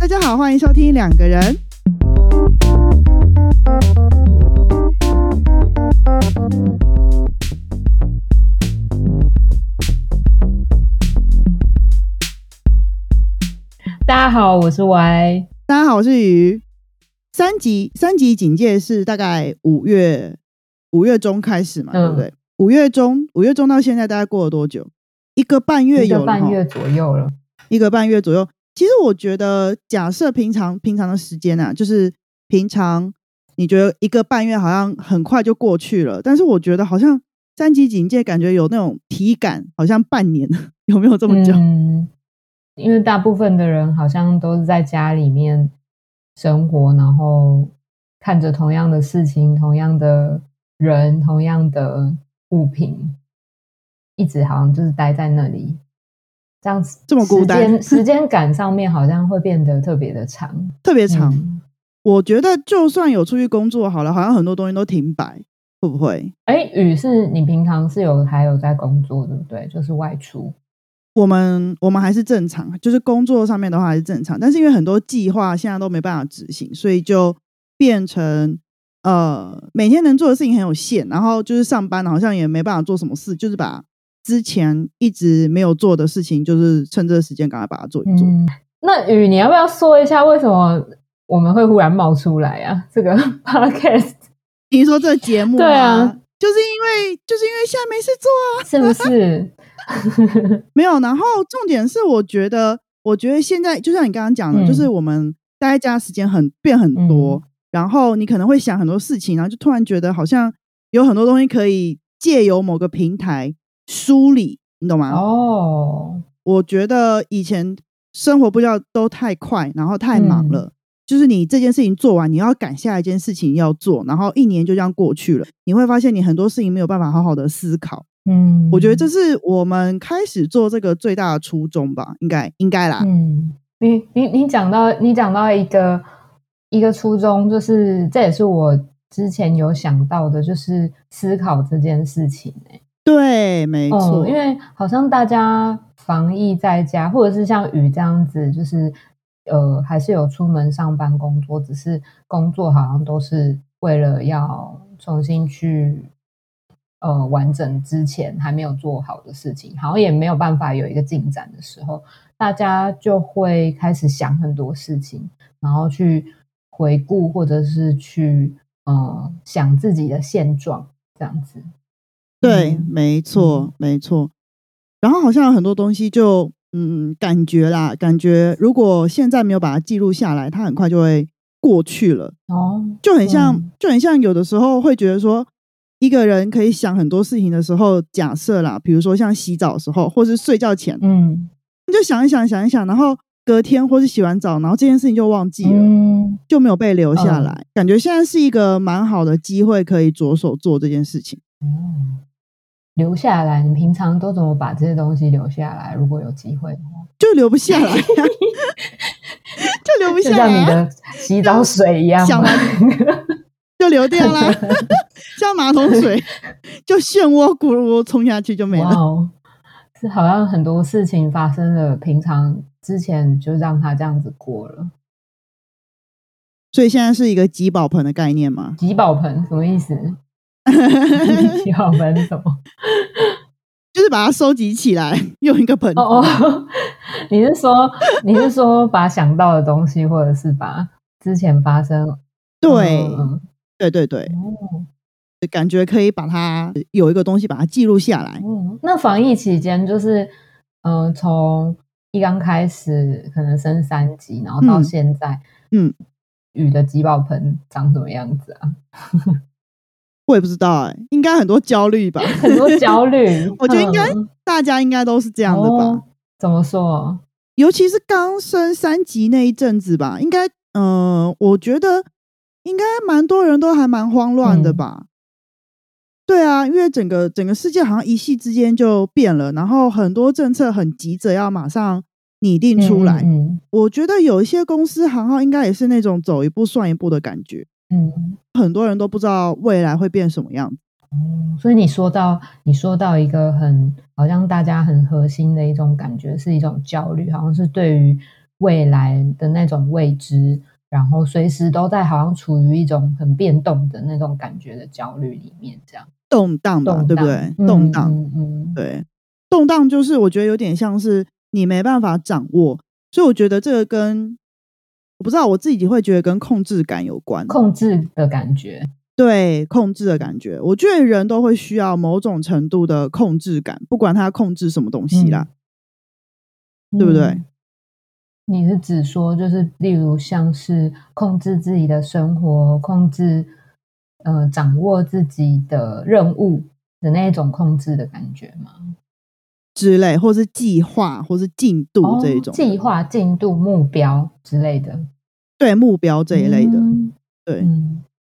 大家好，欢迎收听两个人。大家好，我是 Y。大家好，我是鱼。三级三级警戒是大概五月五月中开始嘛，对不对？五月中五月中到现在大概过了多久？一个半月有一个半月左右了。一个半月左右。其实我觉得，假设平常平常的时间啊，就是平常你觉得一个半月好像很快就过去了，但是我觉得好像三级警戒感觉有那种体感，好像半年，有没有这么久？嗯，因为大部分的人好像都是在家里面生活，然后看着同样的事情、同样的人、同样的物品，一直好像就是待在那里。这样子这么孤单，时间感上面好像会变得特别的长，特别长。我觉得就算有出去工作好了，好像很多东西都停摆，会不会？哎，雨是你平常是有还有在工作，对不对？就是外出。我们我们还是正常，就是工作上面的话还是正常，但是因为很多计划现在都没办法执行，所以就变成呃每天能做的事情很有限，然后就是上班好像也没办法做什么事，就是把。之前一直没有做的事情，就是趁这个时间赶快把它做一做。那雨，你要不要说一下为什么我们会忽然冒出来啊？这个 podcast，你说这节目？对啊，就是因为就是因为现在没事做啊，是不是？没有。然后重点是，我觉得，我觉得现在就像你刚刚讲的，就是我们待在家时间很变很多，然后你可能会想很多事情，然后就突然觉得好像有很多东西可以借由某个平台。梳理，你懂吗？哦，我觉得以前生活步调都太快，然后太忙了。就是你这件事情做完，你要赶下一件事情要做，然后一年就这样过去了。你会发现你很多事情没有办法好好的思考。嗯，我觉得这是我们开始做这个最大的初衷吧，应该应该啦。嗯，你你你讲到你讲到一个一个初衷，就是这也是我之前有想到的，就是思考这件事情。哎。对，没错，因为好像大家防疫在家，或者是像雨这样子，就是呃，还是有出门上班工作，只是工作好像都是为了要重新去呃完整之前还没有做好的事情，好像也没有办法有一个进展的时候，大家就会开始想很多事情，然后去回顾或者是去呃想自己的现状这样子。对，没错，没错。然后好像有很多东西，就嗯，感觉啦，感觉如果现在没有把它记录下来，它很快就会过去了。哦，就很像，就很像有的时候会觉得说，一个人可以想很多事情的时候，假设啦，比如说像洗澡的时候，或是睡觉前，嗯，你就想一想，想一想，然后隔天或是洗完澡，然后这件事情就忘记了，就没有被留下来。感觉现在是一个蛮好的机会，可以着手做这件事情。留下来，你平常都怎么把这些东西留下来？如果有机会的话，就留不下来，就留不下来，像你的洗澡水一样，就流掉了，像马桶水，就漩涡咕噜冲下去就没了。是好像很多事情发生了，平常之前就让它这样子过了。所以现在是一个集宝盆的概念吗？集宝盆什么意思？集宝盆是什么？就是把它收集起来，用一个盆。哦哦，你是说你是说把想到的东西，或者是把之前发生？对，对对对，哦感觉可以把它有一个东西把它记录下来。嗯，那防疫期间，就是嗯，从一刚开始可能升三级，然后到现在，嗯，雨的集宝盆长什么样子啊？我也不知道哎，应该很多焦虑吧？很多焦虑，我觉得应该大家应该都是这样的吧？怎么说？尤其是刚升三级那一阵子吧，应该，嗯，我觉得应该蛮多人都还蛮慌乱的吧？对啊，因为整个整个世界好像一夕之间就变了，然后很多政策很急着要马上拟定出来。我觉得有一些公司行号应该也是那种走一步算一步的感觉。嗯，很多人都不知道未来会变什么样子。哦，所以你说到你说到一个很好像大家很核心的一种感觉，是一种焦虑，好像是对于未来的那种未知，然后随时都在好像处于一种很变动的那种感觉的焦虑里面，这样。动荡吧，对不对？动荡，嗯，对，动荡就是我觉得有点像是你没办法掌握，所以我觉得这个跟我不知道我自己会觉得跟控制感有关，控制的感觉。对控制的感觉，我觉得人都会需要某种程度的控制感，不管他控制什么东西啦，对不对？你是指说，就是例如像是控制自己的生活，控制呃掌握自己的任务的那一种控制的感觉吗？之类，或是计划，或是进度这一种计划、进度、目标之类的，对目标这一类的，对。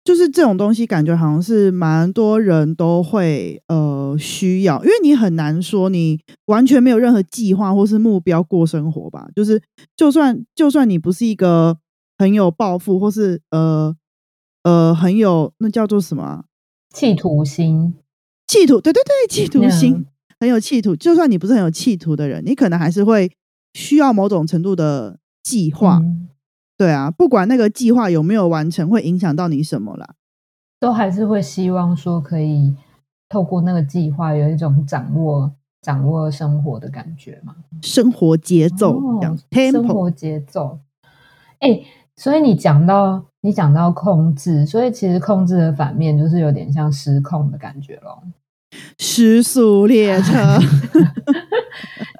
就是这种东西，感觉好像是蛮多人都会呃需要，因为你很难说你完全没有任何计划或是目标过生活吧。就是就算就算你不是一个很有抱负或是呃呃很有那叫做什么企图心，企图对对对企图心很有企图。就算你不是很有企图的人，你可能还是会需要某种程度的计划。对啊，不管那个计划有没有完成，会影响到你什么啦，都还是会希望说可以透过那个计划有一种掌握掌握生活的感觉嘛，生活节奏这样，生活节奏。哎，所以你讲到你讲到控制，所以其实控制的反面就是有点像失控的感觉咯。失速列车，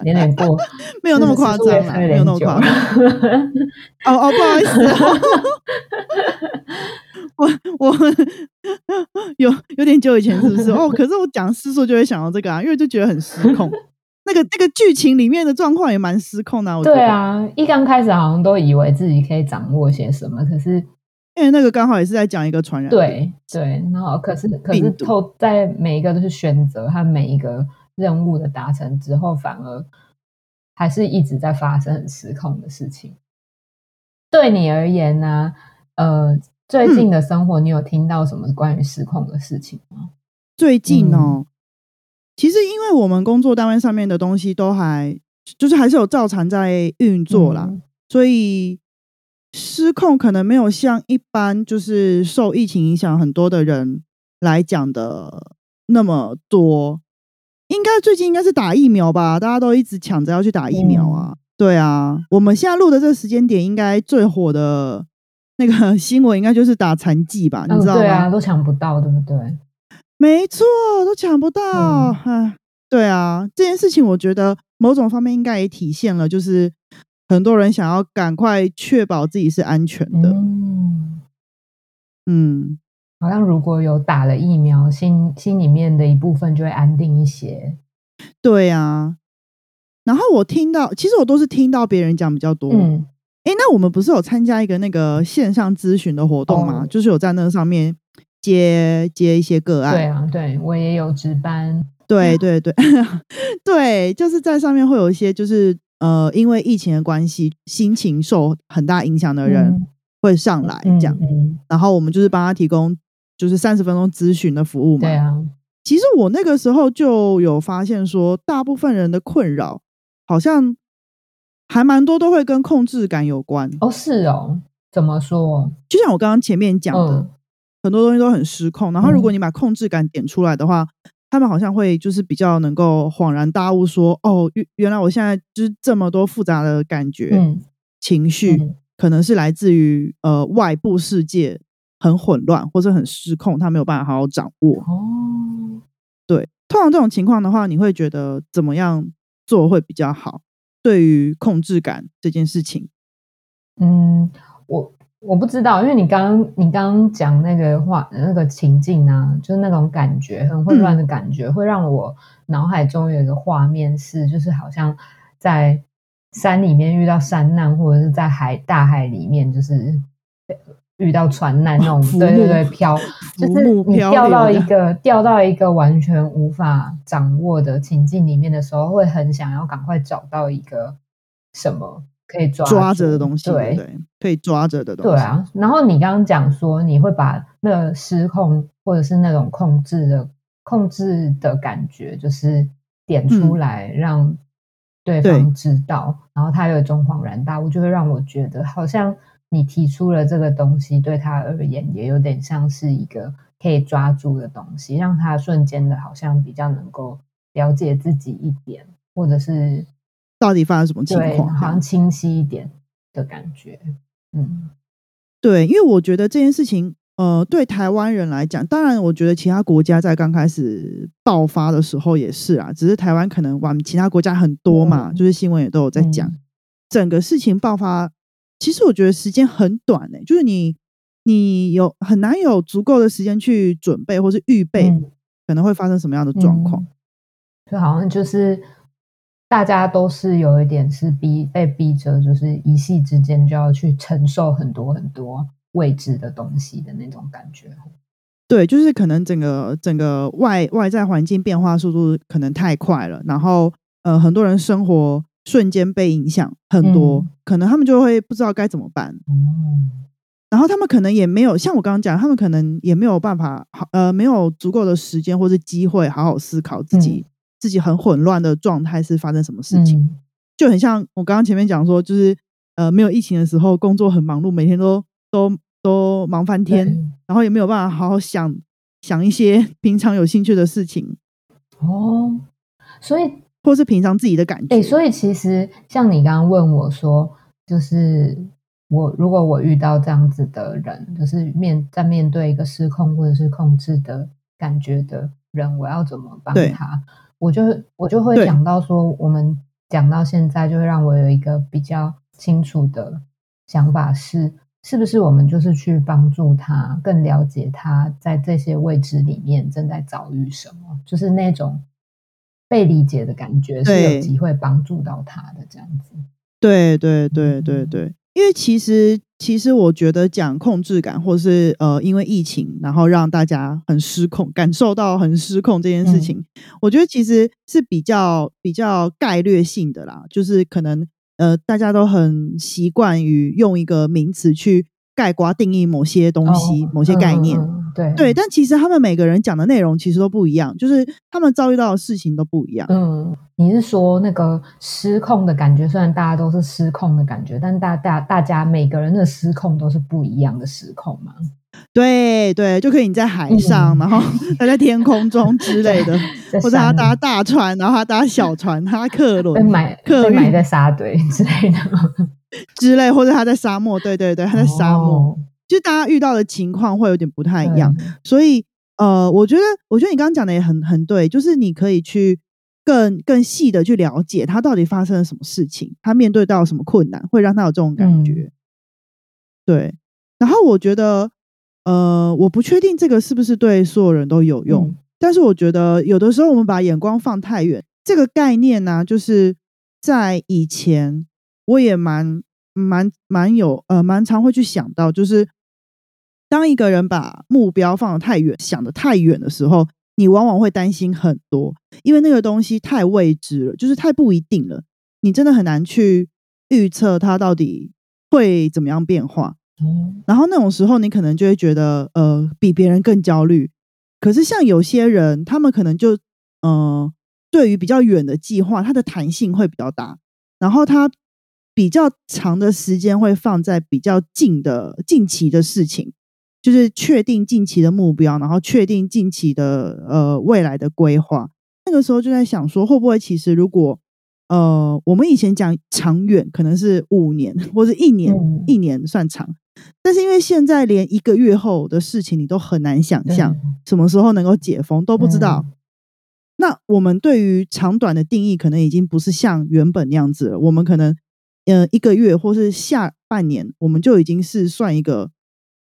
有点过，没有那么夸张了，没有那么夸张。哦哦，不好意思，我我 有有点久以前是不是？哦，可是我讲失速就会想到这个啊，因为就觉得很失控。那个那个剧情里面的状况也蛮失控的。对啊，一刚开始好像都以为自己可以掌握些什么，可是。因为那个刚好也是在讲一个传染，对对，然后可是可是透在每一个都是选择和每一个任务的达成之后，反而还是一直在发生很失控的事情。对你而言呢？呃，最近的生活，你有听到什么关于失控的事情吗？最近哦，其实因为我们工作单位上面的东西都还就是还是有照常在运作啦，所以。失控可能没有像一般就是受疫情影响很多的人来讲的那么多，应该最近应该是打疫苗吧，大家都一直抢着要去打疫苗啊。对啊，我们现在录的这个时间点，应该最火的那个 新闻应该就是打残疾吧？你知道吗？对啊，都抢不到，对不对？没错，都抢不到。哎，对啊，这件事情我觉得某种方面应该也体现了，就是。很多人想要赶快确保自己是安全的。嗯，嗯，好像如果有打了疫苗，心心里面的一部分就会安定一些。对啊。然后我听到，其实我都是听到别人讲比较多。嗯。哎，那我们不是有参加一个那个线上咨询的活动吗？就是有在那上面接接一些个案。对啊，对我也有值班。对对 对，对，就是在上面会有一些就是。呃，因为疫情的关系，心情受很大影响的人会上来这样，然后我们就是帮他提供就是三十分钟咨询的服务嘛。对啊，其实我那个时候就有发现说，大部分人的困扰好像还蛮多都会跟控制感有关。哦，是哦，怎么说？就像我刚刚前面讲的，很多东西都很失控，然后如果你把控制感点出来的话。他们好像会就是比较能够恍然大悟，说：“哦，原原来我现在就是这么多复杂的感觉、情绪，可能是来自于呃外部世界很混乱或者很失控，他没有办法好好掌握。”哦，对，通常这种情况的话，你会觉得怎么样做会比较好？对于控制感这件事情，嗯，我。我不知道，因为你刚刚你刚刚讲那个话那个情境啊，就是那种感觉很混乱的感觉，会让我脑海中有一个画面是，就是好像在山里面遇到山难，或者是在海大海里面就是遇到船难那种，对对对，漂 就是你掉到一个掉到一个完全无法掌握的情境里面的时候，会很想要赶快找到一个什么。可以抓抓着的东西，对，可以抓着的东西。对啊，然后你刚刚讲说，你会把那个失控或者是那种控制的控制的感觉，就是点出来，让对方知道，然后他有一种恍然大悟，就会让我觉得好像你提出了这个东西，对他而言也有点像是一个可以抓住的东西，让他瞬间的好像比较能够了解自己一点，或者是到底发生什么情况，好像清晰一点的感觉。嗯，对，因为我觉得这件事情。呃，对台湾人来讲，当然，我觉得其他国家在刚开始爆发的时候也是啊，只是台湾可能往其他国家很多嘛，就是新闻也都有在讲。整个事情爆发，其实我觉得时间很短诶，就是你你有很难有足够的时间去准备或是预备可能会发生什么样的状况，就好像就是大家都是有一点是逼被逼着，就是一夕之间就要去承受很多很多。未知的东西的那种感觉，对，就是可能整个整个外外在环境变化速度可能太快了，然后呃，很多人生活瞬间被影响很多，可能他们就会不知道该怎么办。嗯，然后他们可能也没有像我刚刚讲，他们可能也没有办法好呃，没有足够的时间或是机会好好思考自己自己很混乱的状态是发生什么事情，就很像我刚刚前面讲说，就是呃，没有疫情的时候，工作很忙碌，每天都都。都忙翻天，然后也没有办法好好想想一些 平常有兴趣的事情哦，所以或是平常自己的感觉。哎，所以其实像你刚刚问我说，就是我如果我遇到这样子的人，就是面在面对一个失控或者是控制的感觉的人，我要怎么帮他？我就我就会讲到说，我们讲到现在，就会让我有一个比较清楚的想法是。是不是我们就是去帮助他，更了解他在这些位置里面正在遭遇什么？就是那种被理解的感觉，是有机会帮助到他的这样子。对对对对对，因为其实其实我觉得讲控制感，或是呃因为疫情，然后让大家很失控，感受到很失控这件事情，我觉得其实是比较比较概略性的啦，就是可能。呃，大家都很习惯于用一个名词去概括定义某些东西、某些概念，对对。但其实他们每个人讲的内容其实都不一样，就是他们遭遇到的事情都不一样。嗯，你是说那个失控的感觉？虽然大家都是失控的感觉，但大大大家每个人的失控都是不一样的失控吗？对对，就可以你在海上，然后 他在天空中之类的，或者他搭大船，然后他搭小船，他客轮买客埋在沙堆之类的 之类，或者他在沙漠，对对对，他在沙漠，就大家遇到的情况会有点不太一样。所以呃，我觉得我觉得你刚刚讲的也很很对，就是你可以去更更细的去了解他到底发生了什么事情，他面对到什么困难，会让他有这种感觉。对，然后我觉得。呃，我不确定这个是不是对所有人都有用，但是我觉得有的时候我们把眼光放太远，这个概念呢，就是在以前我也蛮蛮蛮有呃蛮常会去想到，就是当一个人把目标放得太远，想得太远的时候，你往往会担心很多，因为那个东西太未知了，就是太不一定了，你真的很难去预测它到底会怎么样变化。然后那种时候，你可能就会觉得，呃，比别人更焦虑。可是像有些人，他们可能就，呃，对于比较远的计划，它的弹性会比较大，然后他比较长的时间会放在比较近的近期的事情，就是确定近期的目标，然后确定近期的呃未来的规划。那个时候就在想说，会不会其实如果。呃，我们以前讲长远可能是五年或者一年，一年算长，但是因为现在连一个月后的事情你都很难想象，什么时候能够解封都不知道。那我们对于长短的定义可能已经不是像原本那样子了。我们可能呃一个月或是下半年，我们就已经是算一个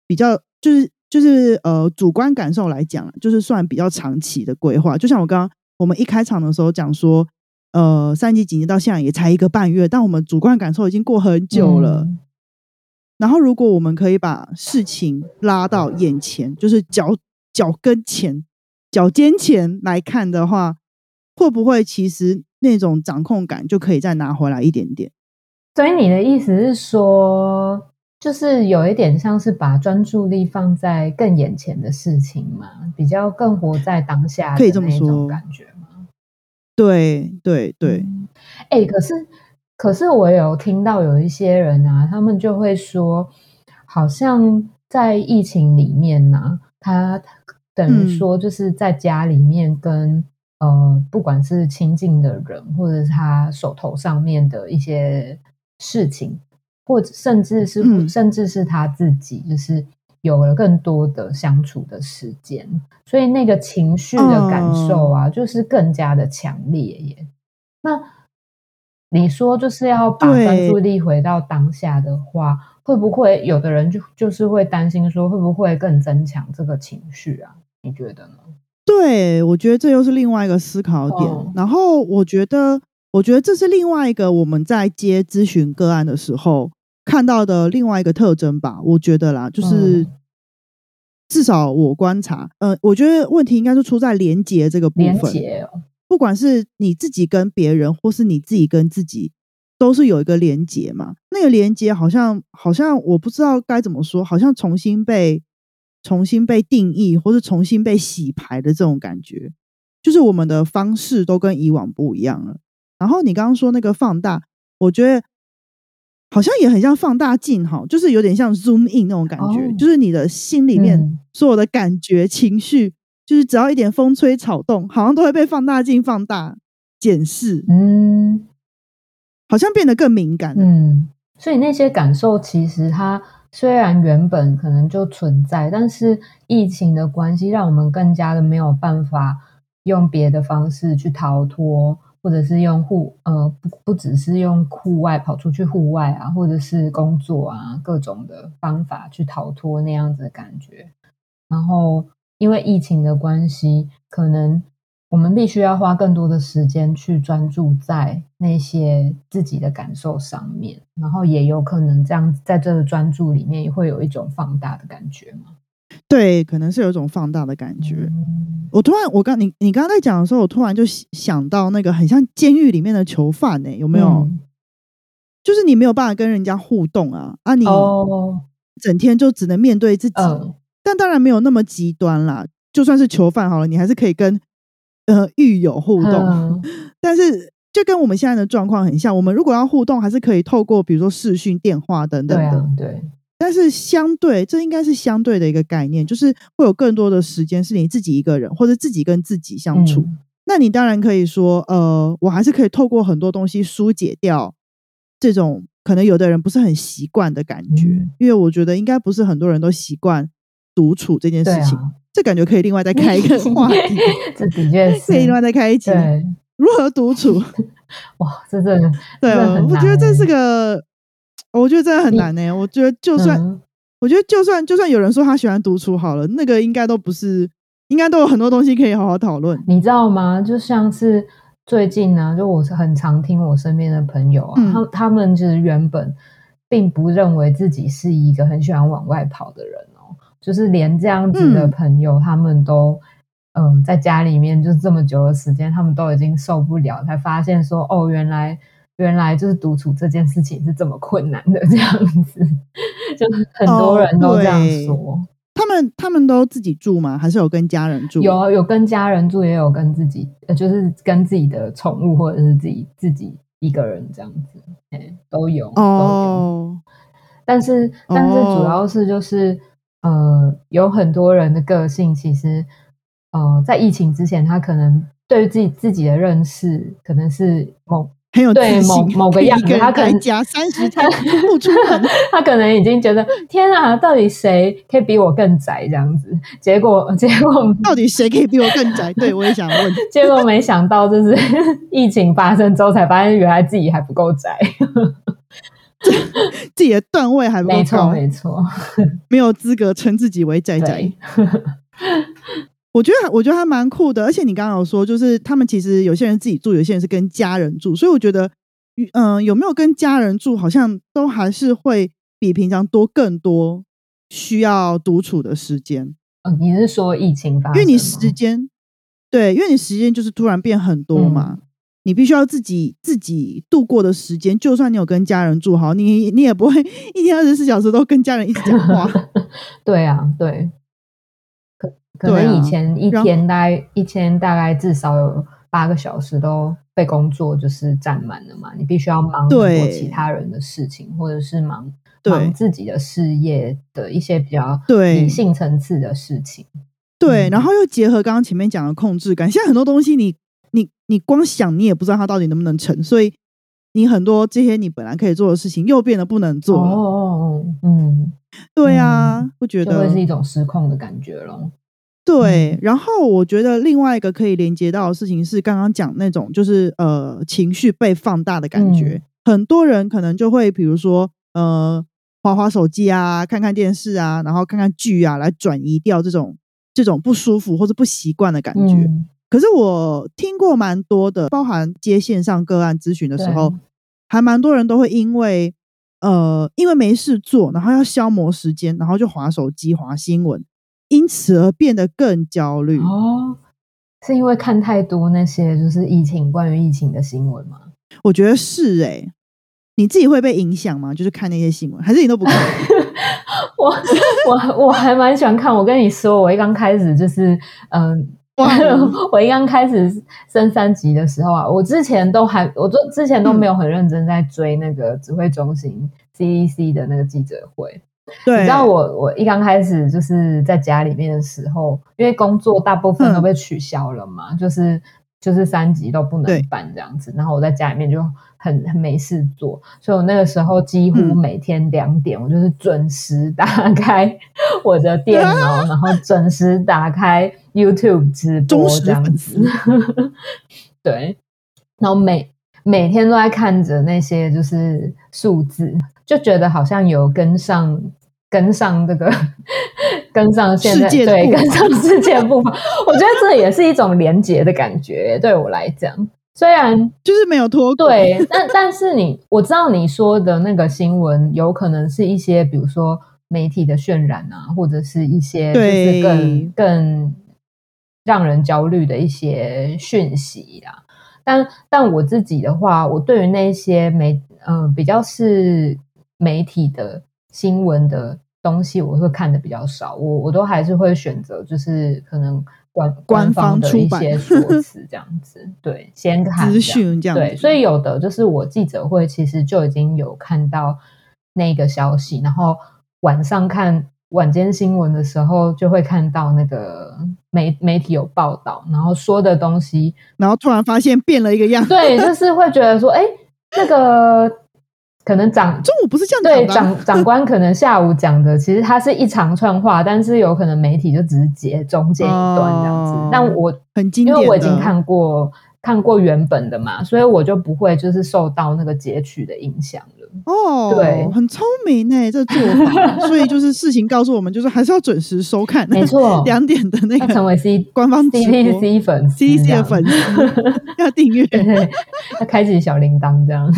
比较，就是就是呃主观感受来讲，就是算比较长期的规划。就像我刚刚我们一开场的时候讲说。呃，三级警戒到现在也才一个半月，但我们主观感受已经过很久了。然后，如果我们可以把事情拉到眼前，就是脚脚跟前、脚尖前来看的话，会不会其实那种掌控感就可以再拿回来一点点？所以你的意思是说，就是有一点像是把专注力放在更眼前的事情嘛，比较更活在当下，可以这么说。感觉吗。对对对，哎，可是可是我有听到有一些人啊，他们就会说，好像在疫情里面呢，他等于说就是在家里面跟呃，不管是亲近的人，或者是他手头上面的一些事情，或者甚至是甚至是他自己，就是。有了更多的相处的时间，所以那个情绪的感受啊，就是更加的强烈耶。那你说就是要把专注力回到当下的话，会不会有的人就就是会担心说，会不会更增强这个情绪啊？你觉得呢？对，我觉得这又是另外一个思考点。然后我觉得，我觉得这是另外一个我们在接咨询个案的时候。看到的另外一个特征吧，我觉得啦，就是至少我观察，呃，我觉得问题应该是出在连接这个部分。不管是你自己跟别人，或是你自己跟自己，都是有一个连接嘛。那个连接好像好像我不知道该怎么说，好像重新被重新被定义，或是重新被洗牌的这种感觉，就是我们的方式都跟以往不一样了。然后你刚刚说那个放大，我觉得。好像也很像放大镜哈，就是有点像 zoom in 那种感觉，就是你的心里面所有的感觉、情绪，就是只要一点风吹草动，好像都会被放大镜放大检视，嗯，好像变得更敏感，嗯，所以那些感受其实它虽然原本可能就存在，但是疫情的关系，让我们更加的没有办法用别的方式去逃脱。或者是用户呃不不只是用户外跑出去户外啊，或者是工作啊各种的方法去逃脱那样子的感觉。然后因为疫情的关系，可能我们必须要花更多的时间去专注在那些自己的感受上面，然后也有可能这样在这个专注里面也会有一种放大的感觉嘛。对，可能是有一种放大的感觉。我突然，我刚你你刚刚在讲的时候，我突然就想到那个很像监狱里面的囚犯呢，有没有？就是你没有办法跟人家互动啊，啊，你整天就只能面对自己。但当然没有那么极端啦，就算是囚犯好了，你还是可以跟呃狱友互动。但是就跟我们现在的状况很像，我们如果要互动，还是可以透过比如说视讯、电话等等的。对。但是相对，这应该是相对的一个概念，就是会有更多的时间是你自己一个人，或者自己跟自己相处。那你当然可以说，呃，我还是可以透过很多东西疏解掉这种可能有的人不是很习惯的感觉，因为我觉得应该不是很多人都习惯独处这件事情。这感觉可以另外再开 一个话题，这的确是可以另外再开一集，如何独处？哇，这真的对啊，我觉得这是个。我觉得真的很难呢。我觉得就算，我觉得就算就算有人说他喜欢独处好了，那个应该都不是，应该都有很多东西可以好好讨论。你知道吗？就像是最近呢，就我是很常听我身边的朋友啊，他他们就是原本并不认为自己是一个很喜欢往外跑的人哦，就是连这样子的朋友，他们都嗯在家里面就这么久的时间，他们都已经受不了，才发现说哦，原来。原来就是独处这件事情是这么困难的，这样子，就很多人都这样说。他们他们都自己住吗？还是有跟家人住？有有跟家人住，也有跟自己，呃，就是跟自己的宠物或者是自己自己一个人这样子，哎，都有哦。但是但是主要是就是呃，有很多人的个性其实呃，在疫情之前，他可能对于自己自己的认识可能是某。很有对某某个样子，他可能加三十天 不出门，他可能已经觉得天啊，到底谁可以比我更宅这样子？结果结果到底谁可以比我更宅？对我也想问。结果没想到，就是疫情发生之后，才发现原来自己还不够宅，自己的段位还不够高，没错没错，没有资格称自己为仔仔。我觉得，我觉得还蛮酷的。而且你刚刚有说，就是他们其实有些人自己住，有些人是跟家人住。所以我觉得，嗯，有没有跟家人住，好像都还是会比平常多更多需要独处的时间。嗯，你是说疫情发？因为你时间对，因为你时间就是突然变很多嘛，你必须要自己自己度过的时间。就算你有跟家人住好，你你也不会一天二十四小时都跟家人一直讲话。对啊，对。可可能以前一天大概一天大概至少有八个小时都被工作就是占满了嘛，你必须要忙很多其他人的事情，或者是忙忙自己的事业的一些比较理性层次的事情。对，然后又结合刚刚前面讲的控制感，现在很多东西你你你光想你也不知道它到底能不能成，所以你很多这些你本来可以做的事情又变得不能做了。哦哦哦，嗯，对啊，不觉得会是一种失控的感觉咯。对，然后我觉得另外一个可以连接到的事情是刚刚讲那种就是呃情绪被放大的感觉，很多人可能就会比如说呃滑滑手机啊，看看电视啊，然后看看剧啊，来转移掉这种。这种不舒服或者不习惯的感觉，可是我听过蛮多的，包含接线上个案咨询的时候，还蛮多人都会因为呃，因为没事做，然后要消磨时间，然后就划手机、划新闻，因此而变得更焦虑。哦，是因为看太多那些就是疫情关于疫情的新闻吗？我觉得是哎，你自己会被影响吗？就是看那些新闻，还是你都不看？我我我还蛮喜欢看。我跟你说，我一刚开始就是嗯，我一刚开始升三级的时候啊，我之前都还，我都之前都没有很认真在追那个指挥中心 CEC 的那个记者会。对，你知道我我一刚开始就是在家里面的时候，因为工作大部分都被取消了嘛，就是就是三级都不能办这样子，然后我在家里面就。很很没事做，所以我那个时候几乎每天两点，我就是准时打开我的电脑，然后准时打开 YouTube 直播这样子。对，然后每每天都在看着那些就是数字，就觉得好像有跟上跟上这个跟上现在对跟上世界步伐。我觉得这也是一种连结的感觉，对我来讲。虽然就是没有脱对，但但是你我知道你说的那个新闻，有可能是一些比如说媒体的渲染啊，或者是一些就是更更让人焦虑的一些讯息啊。但但我自己的话，我对于那些媒呃比较是媒体的新闻的东西，我会看的比较少。我我都还是会选择就是可能。官官方的一些说辞 这样子，对，先看资讯这样，对，所以有的就是我记者会其实就已经有看到那个消息，然后晚上看晚间新闻的时候就会看到那个媒媒体有报道，然后说的东西，然后突然发现变了一个样，对，就是会觉得说，哎，那个。可能长中午不是这样对长长官可能下午讲的，其实它是一长串话，但是有可能媒体就只是截中间一段这样子。但我很经典，因为我已经看过看过原本的嘛，所以我就不会就是受到那个截取的影响了。哦，对，很聪明哎，这做法。所以就是事情告诉我们，就是还是要准时收看，没错，两点的那个成为 C 官方 C T C 粉 C C 的粉丝。要订阅，要开启小铃铛这样。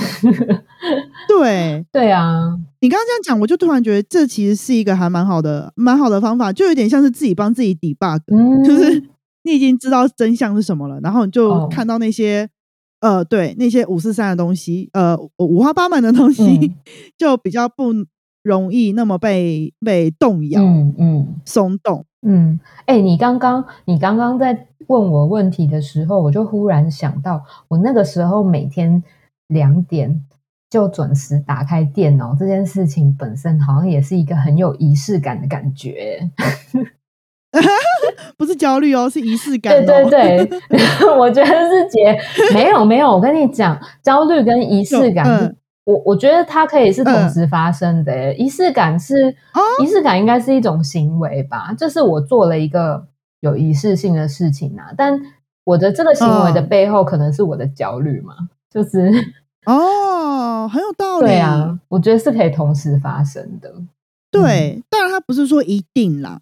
对。对啊，你刚刚这样讲，我就突然觉得这其实是一个还蛮好的、蛮好的方法，就有点像是自己帮自己 debug，就是你已经知道真相是什么了，然后你就看到那些呃，对那些五四三的东西，呃，五花八门的东西，就比较不容易那么被被动摇，嗯嗯，松动，嗯，哎，你刚刚你刚刚在问我问题的时候，我就忽然想到，我那个时候每天两点。就准时打开电脑这件事情本身，好像也是一个很有仪式感的感觉。不是焦虑哦，是仪式感。对对对，我觉得是姐没有没有。我跟你讲，焦虑跟仪式感，我我觉得它可以是同时发生的。仪式感是仪式感，应该是一种行为吧？就是我做了一个有仪式性的事情啊，但我的这个行为的背后，可能是我的焦虑嘛？就是。哦，很有道理。对啊，我觉得是可以同时发生的。对，当然它不是说一定啦，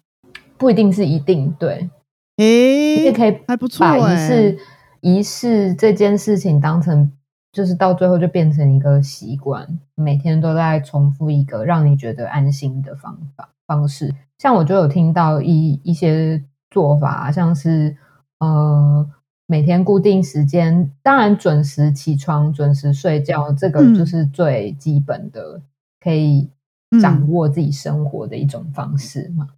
不一定是一定。对，哎，也可以还不错。把仪式仪式这件事情当成，就是到最后就变成一个习惯，每天都在重复一个让你觉得安心的方法方式。像我就有听到一一些做法，像是呃。每天固定时间，当然准时起床、准时睡觉，这个就是最基本的，可以掌握自己生活的一种方式嘛。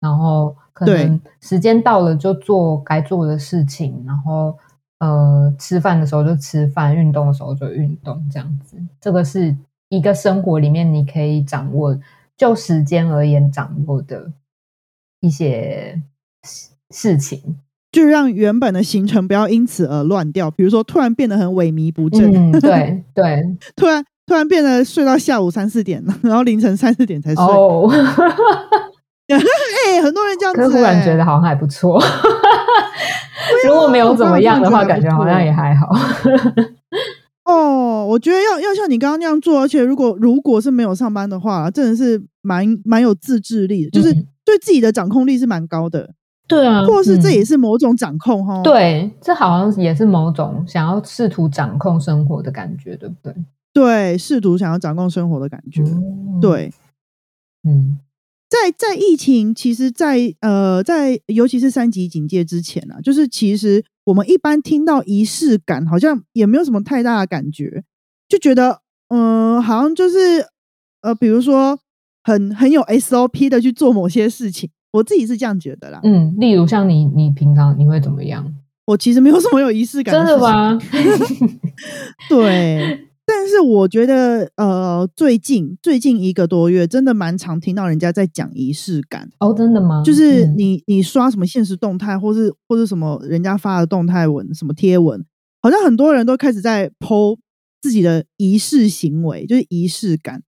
然后可能时间到了就做该做的事情，然后呃，吃饭的时候就吃饭，运动的时候就运动，这样子。这个是一个生活里面你可以掌握，就时间而言掌握的一些事事情，就让原本的行程不要因此而乱掉。比如说，突然变得很萎靡不振，嗯，对 对，突然突然变得睡到下午三四点，然后凌晨三四点才睡。哦，哎，很多人这样子，忽然觉得好像还不错。如果没有怎么样的话，感觉好像也还好。哦，我觉得要要像你刚刚那样做，而且如果如果是没有上班的话，真的是蛮蛮有自制力的，就是对自己的掌控力是蛮高的。对啊，或是这也是某种掌控哈。对，这好像也是某种想要试图掌控生活的感觉，对不对？对，试图想要掌控生活的感觉。对，嗯。在在疫情，其实，在呃，在尤其是三级警戒之前啊，就是其实我们一般听到仪式感，好像也没有什么太大的感觉，就觉得嗯，好像就是呃，比如说很很有 SOP 的去做某些事情，我自己是这样觉得啦。嗯，例如像你，你平常你会怎么样？我其实没有什么有仪式感，真的吗？对。但是我觉得，呃，最近最近一个多月，真的蛮常听到人家在讲仪式感哦，真的吗？就是你你刷什么现实动态，或是或是什么人家发的动态文，什么贴文，好像很多人都开始在剖自己的仪式行为，就是仪式感。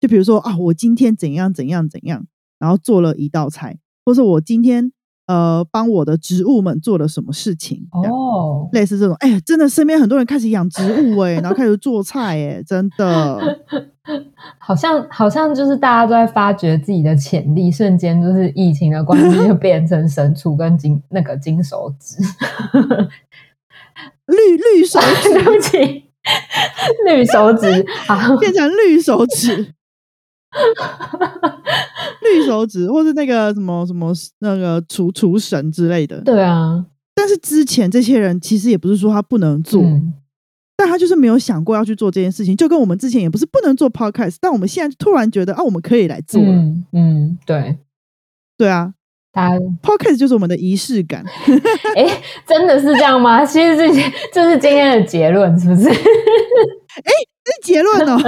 就比如说啊，我今天怎样怎样怎样，然后做了一道菜，或是我今天。呃，帮我的植物们做了什么事情？哦，类似这种，哎，真的身边很多人开始养植物，哎，然后开始做菜，哎，真的，好像好像就是大家都在发掘自己的潜力，瞬间就是疫情的关系，就 变成神厨跟金那个金手指，绿绿手指，对不起，绿手指，好，变成绿手指。绿手指，或是那个什么什么那个厨厨神之类的。对啊，但是之前这些人其实也不是说他不能做，但他就是没有想过要去做这件事情。就跟我们之前也不是不能做 podcast，但我们现在突然觉得啊，我们可以来做了。嗯，对，对啊，他 podcast 就是我们的仪式感。哎，真的是这样吗？其实这这是今天的结论，是不是？哎。是结论哦，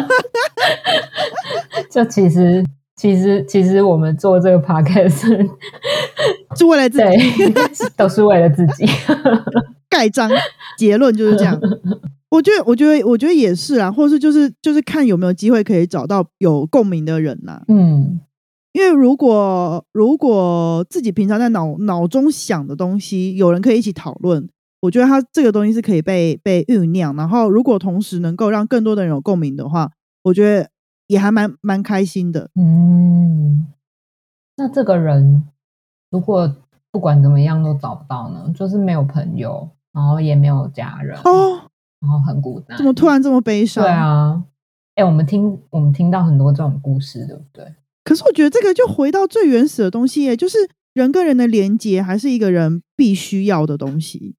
就其实其实其实我们做这个 podcast 是为了自己，都是为了自己 盖章。结论就是这样。我觉得，我觉得，我觉得也是啊，或是就是就是看有没有机会可以找到有共鸣的人呐。嗯，因为如果如果自己平常在脑脑中想的东西，有人可以一起讨论。我觉得它这个东西是可以被被酝酿，然后如果同时能够让更多的人有共鸣的话，我觉得也还蛮蛮开心的。嗯，那这个人如果不管怎么样都找不到呢？就是没有朋友，然后也没有家人哦，然后很孤单。怎么突然这么悲伤？对啊，哎，我们听我们听到很多这种故事，对不对？可是我觉得这个就回到最原始的东西，耶，就是人跟人的连接，还是一个人必须要的东西。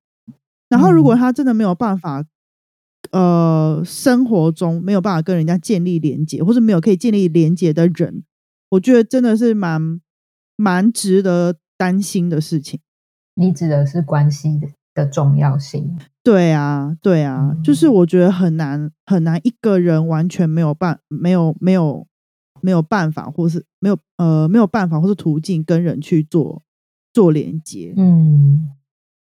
然后，如果他真的没有办法，呃，生活中没有办法跟人家建立连接，或者没有可以建立连接的人，我觉得真的是蛮蛮值得担心的事情。你指的是关系的的重要性？对啊，对啊，就是我觉得很难很难，一个人完全没有办没有没有没有办法，或是没有呃没有办法，或是途径跟人去做做连接。嗯。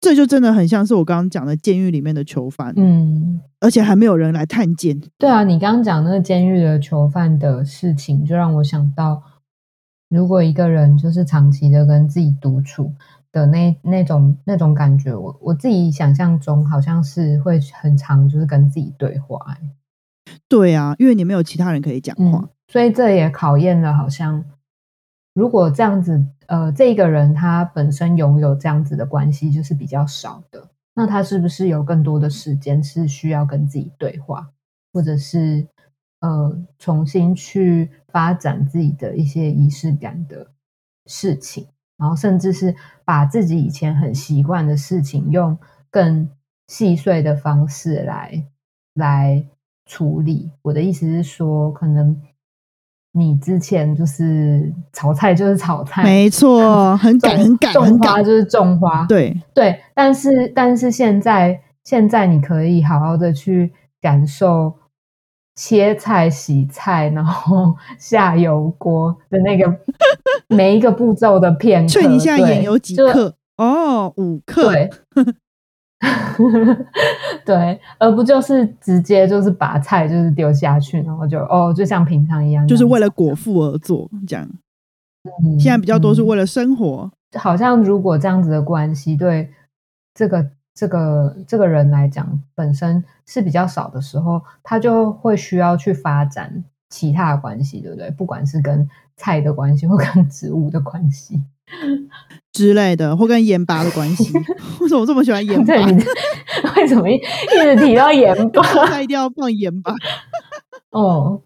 这就真的很像是我刚刚讲的监狱里面的囚犯，嗯，而且还没有人来探监。对啊，你刚刚讲那个监狱的囚犯的事情，就让我想到，如果一个人就是长期的跟自己独处的那那种那种感觉，我我自己想象中好像是会很长，就是跟自己对话。对啊，因为你没有其他人可以讲话，所以这也考验了，好像如果这样子。呃，这个人他本身拥有这样子的关系就是比较少的，那他是不是有更多的时间是需要跟自己对话，或者是呃重新去发展自己的一些仪式感的事情，然后甚至是把自己以前很习惯的事情用更细碎的方式来来处理。我的意思是说，可能。你之前就是炒菜就是炒菜，没错，很赶很赶，种花就是种花，对对。但是但是现在现在你可以好好的去感受切菜、洗菜，然后 下油锅的那个 每一个步骤的片刻。所以你现在对盐有几克？哦，五克。对，对，而不就是直接就是把菜就是丢下去，然后就哦，就像平常一样，就是为了果腹而做，这样。嗯现在比较多是嗯为了生活。好像如果这样子的关系对这个这个这个人来讲本身是比较少的时候，他就会需要去发展其他的关系，对不对？不管是跟菜的关系或跟植物的关系。之类的，或跟盐巴的关系。为什么我这么喜欢盐巴？为什么一一直提到盐巴？做菜一定要放盐巴，哦，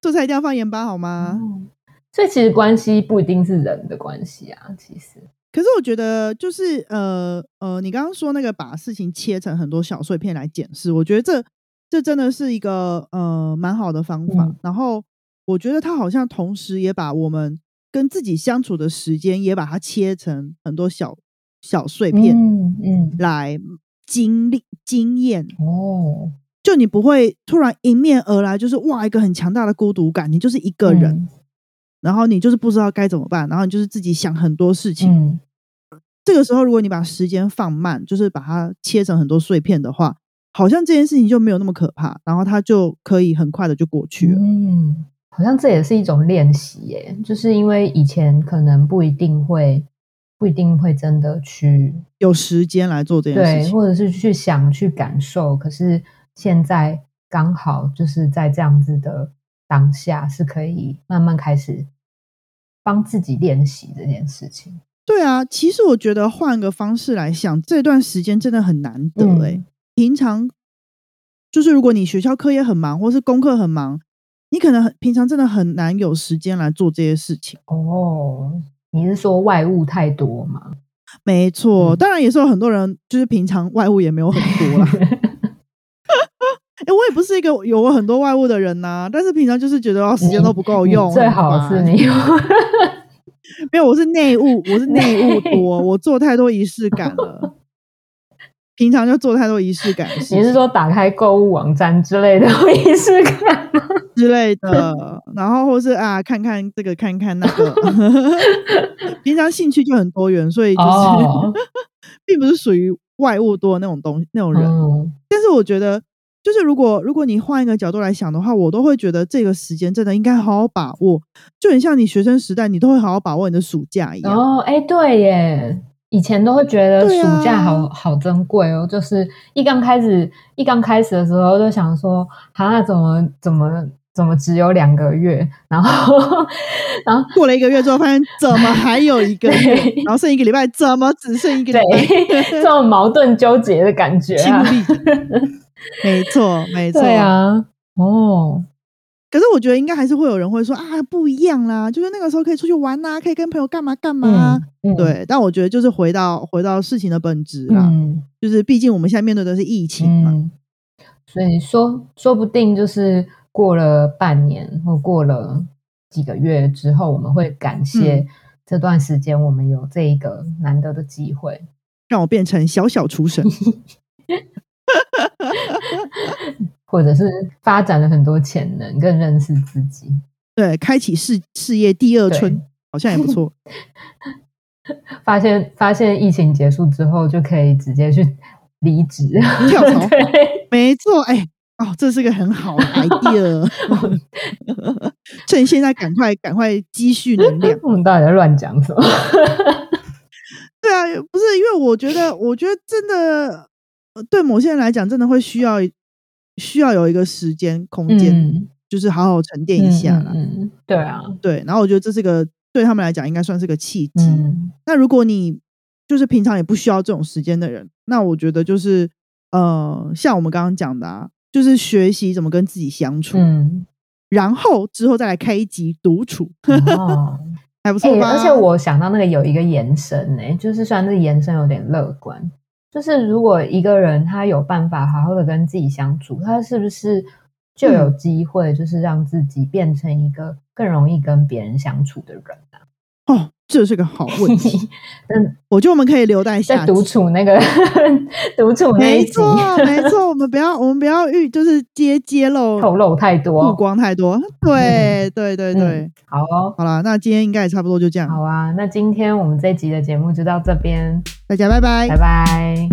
做菜一定要放盐巴好吗？嗯所以其实关系不一定是人的关系啊，其实，可是我觉得，就是呃呃，你刚刚说那个把事情切成很多小碎片来检视，我觉得这这真的是一个呃蛮好的方法。嗯然后我觉得他好像同时也把我们跟自己相处的时间也把它切成很多小小碎片嗯嗯，来经历经验。哦，就你不会突然迎面而来，就是哇一个很强大的孤独感，你就是一个人，嗯然后你就是不知道该怎么办，然后你就是自己想很多事情。嗯这个时候，如果你把时间放慢，就是把它切成很多碎片的话，好像这件事情就没有那么可怕，然后它就可以很快的就过去了。嗯，好像这也是一种练习耶，就是因为以前可能不一定会，不一定会真的去有时间来做这件，事情，或者是去想去感受，可是现在刚好就是在这样子的当下，是可以慢慢开始帮自己练习这件事情。对啊，其实我觉得换个方式来想，这段时间真的很难得嗯。哎、平常就是如果你学校课业很忙，或是功课很忙，你可能很平常真的很难有时间来做这些事情。哦，你是说外物太多吗？没错，嗯当然也是有很多人就是平常外物也没有很多啦。哎、我也不是一个有很多外物的人呐、但是平常就是觉得哦，时间都不够你用，最好是你 没有，我是内务，我是内务多，我做太多仪式感了。平常就做太多仪式感你是说打开购物网站之类的 仪式感吗？之类的，然后或是啊，看看这个，看看那个。平常兴趣就很多元，所以就是、哦并不是属于外物多的那种东那种人。嗯但是我觉得，就是如果如果你换一个角度来想的话，我都会觉得这个时间真的应该好好把握，就很像你学生时代，你都会好好把握你的暑假一样。哦，哎，对耶，以前都会觉得暑假好、好珍贵哦，就是一刚开始一刚开始的时候就想说，啊，怎么怎么怎么只有两个月，然后 然后过了一个月之后，发现怎么还有一个月，然后剩一个礼拜，怎么只剩一个礼拜？这种矛盾纠结的感觉啊，没错，没错。对啊，哦，可是我觉得应该还是会有人会说啊，不一样啦，就是那个时候可以出去玩呐、可以跟朋友干嘛干嘛。嗯，嗯，对，但我觉得就是回到回到事情的本质啦，嗯就是毕竟我们现在面对的是疫情嘛，嗯，所以说说不定就是过了半年或过了几个月之后，我们会感谢嗯这段时间我们有这一个难得的机会。让我变成小小厨神。或者是发展了很多潜能，更认识自己。对，开启事事业第二春，好像也不错。发现发现疫情结束之后，就可以直接去离职跳槽 对，没错，哎、哦，这是个很好的 idea。趁现在赶快赶快积蓄能量。我们到底在乱讲什么？对啊，不是因为我觉得，我觉得真的呃对某些人来讲，真的会需要需要有一个时间空间，嗯，就是好好沉淀一下啦。嗯，嗯对啊，对，然后我觉得这是个对他们来讲应该算是个契机。嗯那如果你就是平常也不需要这种时间的人，那我觉得就是呃，像我们刚刚讲的啊，就是学习怎么跟自己相处，嗯，然后之后再来开一集独处，哦。还不欸错吧？而且我想到那个有一个延伸呢、就是虽然这个延伸有点乐观，就是如果一个人他有办法好好的跟自己相处，他是不是就有嗯机会，就是让自己变成一个更容易跟别人相处的人啊？哦，这是个好问题。嗯，我觉得我们可以留待下在独处那个独处那一集，没错，没错，我们不要，我们不要遇，就是揭揭露、透露太多曝多。光太多。对，对，对，对嗯。好哦，好了，那今天应该也差不多就这样，好啊，那今天我们这集的节目就到这边，大家拜拜拜。拜。